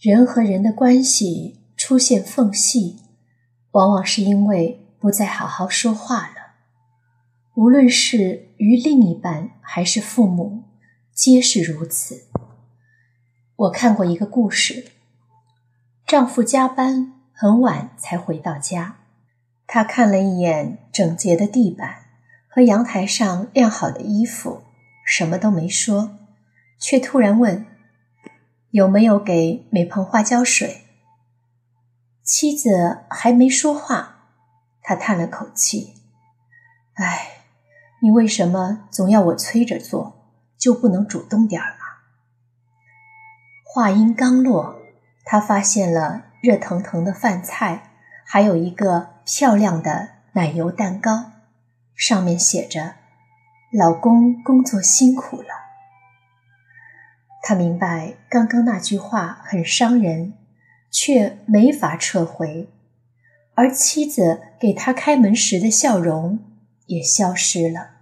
人和人的关系出现缝隙，往往是因为不再好好说话了。无论是与另一半还是父母，皆是如此。我看过一个故事：丈夫加班很晚才回到家，他看了一眼整洁的地板和阳台上晾好的衣服，什么都没说，却突然问。有没有给每盆花浇水？妻子还没说话，他叹了口气：“哎，你为什么总要我催着做，就不能主动点儿吗？”话音刚落，他发现了热腾腾的饭菜，还有一个漂亮的奶油蛋糕，上面写着：“老公工作辛苦了。”他明白刚刚那句话很伤人，却没法撤回，而妻子给他开门时的笑容也消失了。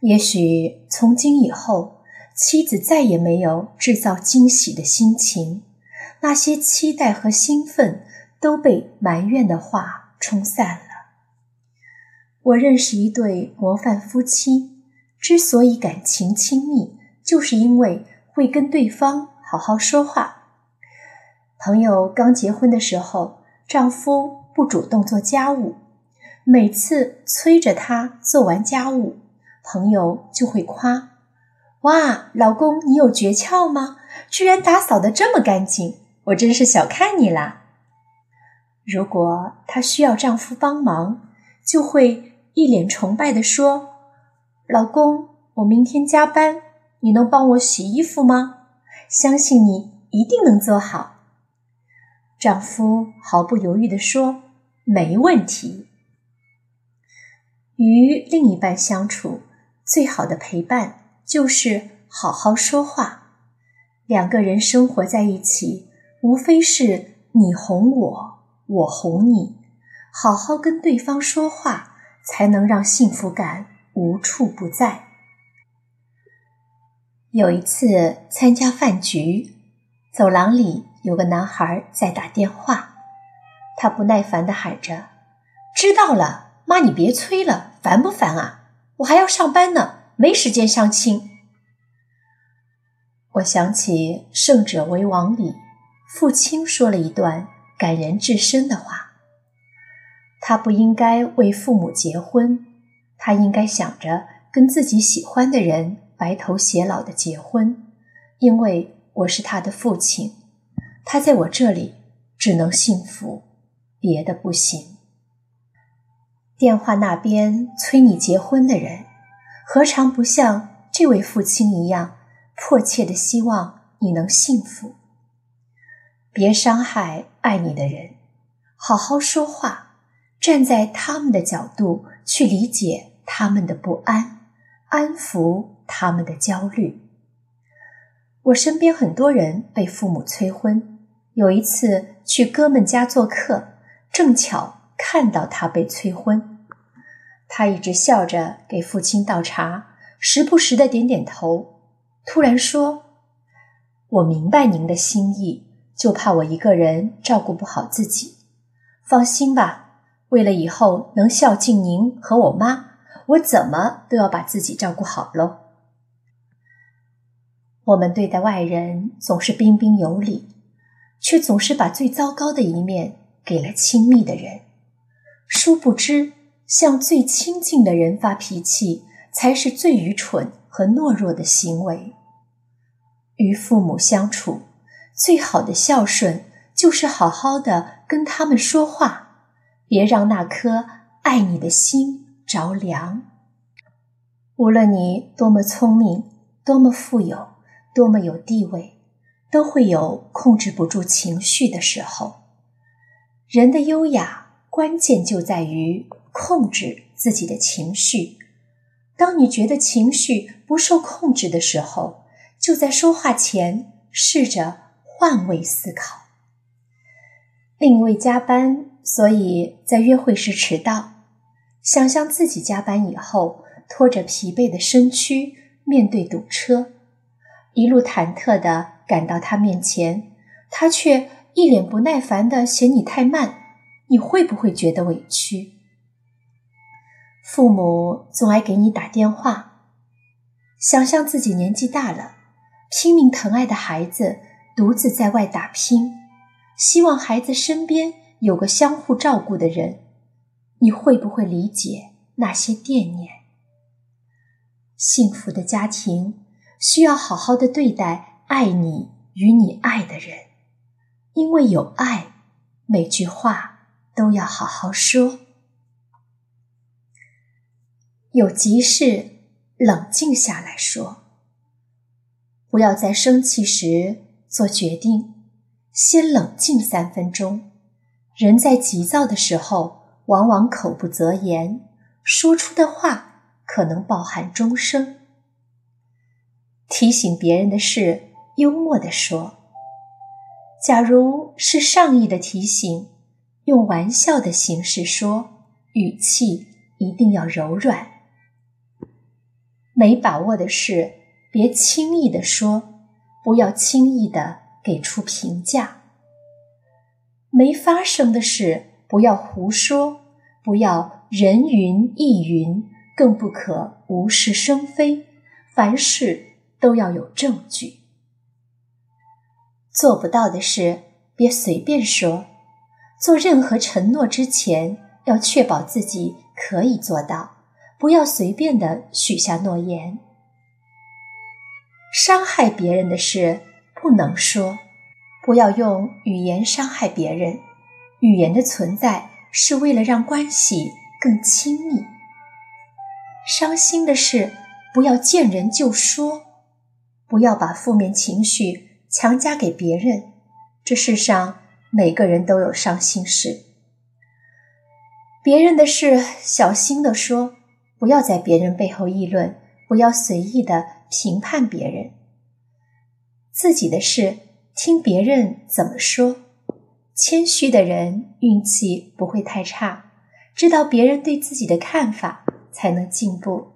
也许从今以后，妻子再也没有制造惊喜的心情，那些期待和兴奋都被埋怨的话冲散了。我认识一对模范夫妻，之所以感情亲密。就是因为会跟对方好好说话。朋友刚结婚的时候，丈夫不主动做家务，每次催着他做完家务，朋友就会夸：“哇，老公你有诀窍吗？居然打扫的这么干净，我真是小看你啦。”如果她需要丈夫帮忙，就会一脸崇拜地说：“老公，我明天加班。”你能帮我洗衣服吗？相信你一定能做好。丈夫毫不犹豫地说：“没问题。”与另一半相处，最好的陪伴就是好好说话。两个人生活在一起，无非是你哄我，我哄你，好好跟对方说话，才能让幸福感无处不在。有一次参加饭局，走廊里有个男孩在打电话，他不耐烦地喊着：“知道了，妈，你别催了，烦不烦啊？我还要上班呢，没时间相亲。”我想起《胜者为王》里父亲说了一段感人至深的话：他不应该为父母结婚，他应该想着跟自己喜欢的人。白头偕老的结婚，因为我是他的父亲，他在我这里只能幸福，别的不行。电话那边催你结婚的人，何尝不像这位父亲一样，迫切的希望你能幸福？别伤害爱你的人，好好说话，站在他们的角度去理解他们的不安，安抚。他们的焦虑。我身边很多人被父母催婚。有一次去哥们家做客，正巧看到他被催婚。他一直笑着给父亲倒茶，时不时的点点头。突然说：“我明白您的心意，就怕我一个人照顾不好自己。放心吧，为了以后能孝敬您和我妈，我怎么都要把自己照顾好喽。”我们对待外人总是彬彬有礼，却总是把最糟糕的一面给了亲密的人。殊不知，向最亲近的人发脾气，才是最愚蠢和懦弱的行为。与父母相处，最好的孝顺就是好好的跟他们说话，别让那颗爱你的心着凉。无论你多么聪明，多么富有。多么有地位，都会有控制不住情绪的时候。人的优雅关键就在于控制自己的情绪。当你觉得情绪不受控制的时候，就在说话前试着换位思考。另一位加班，所以在约会时迟到。想象自己加班以后，拖着疲惫的身躯面对堵车。一路忐忑地赶到他面前，他却一脸不耐烦地嫌你太慢，你会不会觉得委屈？父母总爱给你打电话，想象自己年纪大了，拼命疼爱的孩子独自在外打拼，希望孩子身边有个相互照顾的人，你会不会理解那些惦念？幸福的家庭需要好好的对待爱你与你爱的人，因为有爱，每句话都要好好说。有急事，冷静下来说。不要在生气时做决定，先冷静三分钟。人在急躁的时候，往往口不择言，说出的话可能抱憾终生。提醒别人的事，幽默地说。假如是善意的提醒，用玩笑的形式说，语气一定要柔软。没把握的事，别轻易的说，不要轻易的给出评价。没发生的事，不要胡说，不要人云亦云，更不可无事生非。凡事都要有证据。做不到的事，别随便说。做任何承诺之前，要确保自己可以做到。不要随便的许下诺言。伤害别人的事不能说，不要用语言伤害别人。语言的存在是为了让关系更亲密。伤心的事不要见人就说，不要把负面情绪强加给别人。这世上每个人都有伤心事，别人的事小心的说。不要在别人背后议论，不要随意的评判别人。自己的事听别人怎么说。谦虚的人运气不会太差，知道别人对自己的看法才能进步。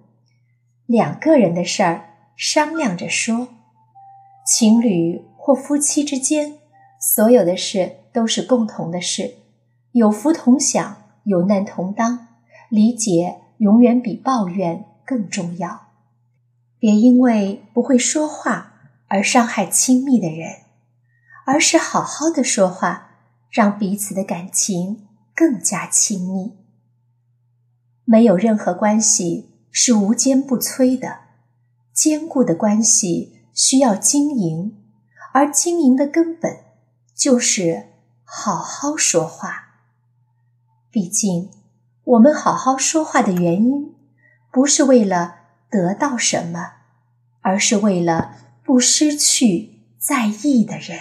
两个人的事儿商量着说。情侣或夫妻之间，所有的事都是共同的事，有福同享，有难同当，理解。永远比抱怨更重要。别因为不会说话而伤害亲密的人，而是好好的说话，让彼此的感情更加亲密。没有任何关系是无坚不摧的，坚固的关系需要经营，而经营的根本就是好好说话。毕竟。我们好好说话的原因，不是为了得到什么，而是为了不失去在意的人。